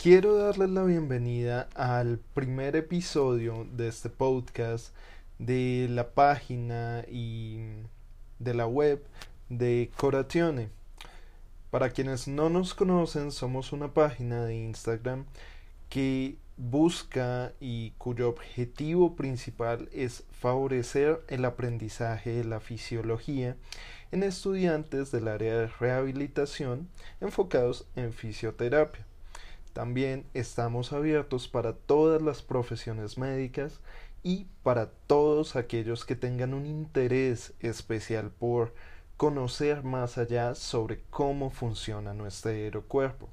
Quiero darles la bienvenida al primer episodio de este podcast de la página y de la web de Coratione. Para quienes no nos conocen, somos una página de Instagram que busca y cuyo objetivo principal es favorecer el aprendizaje de la fisiología en estudiantes del área de rehabilitación enfocados en fisioterapia. También estamos abiertos para todas las profesiones médicas y para todos aquellos que tengan un interés especial por conocer más allá sobre cómo funciona nuestro cuerpo.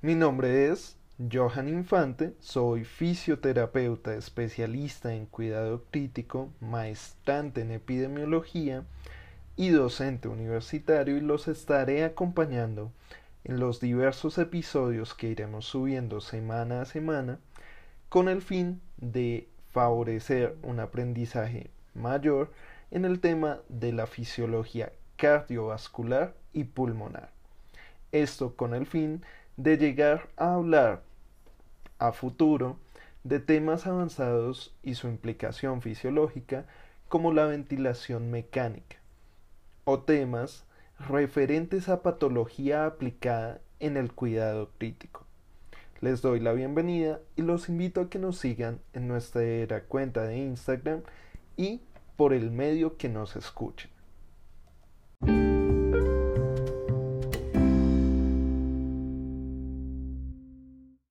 Mi nombre es Johan Infante, soy fisioterapeuta especialista en cuidado crítico, maestrante en epidemiología y docente universitario y los estaré acompañando en los diversos episodios que iremos subiendo semana a semana con el fin de favorecer un aprendizaje mayor en el tema de la fisiología cardiovascular y pulmonar. Esto con el fin de llegar a hablar a futuro de temas avanzados y su implicación fisiológica como la ventilación mecánica o temas referentes a patología aplicada en el cuidado crítico. Les doy la bienvenida y los invito a que nos sigan en nuestra cuenta de Instagram y por el medio que nos escuchen.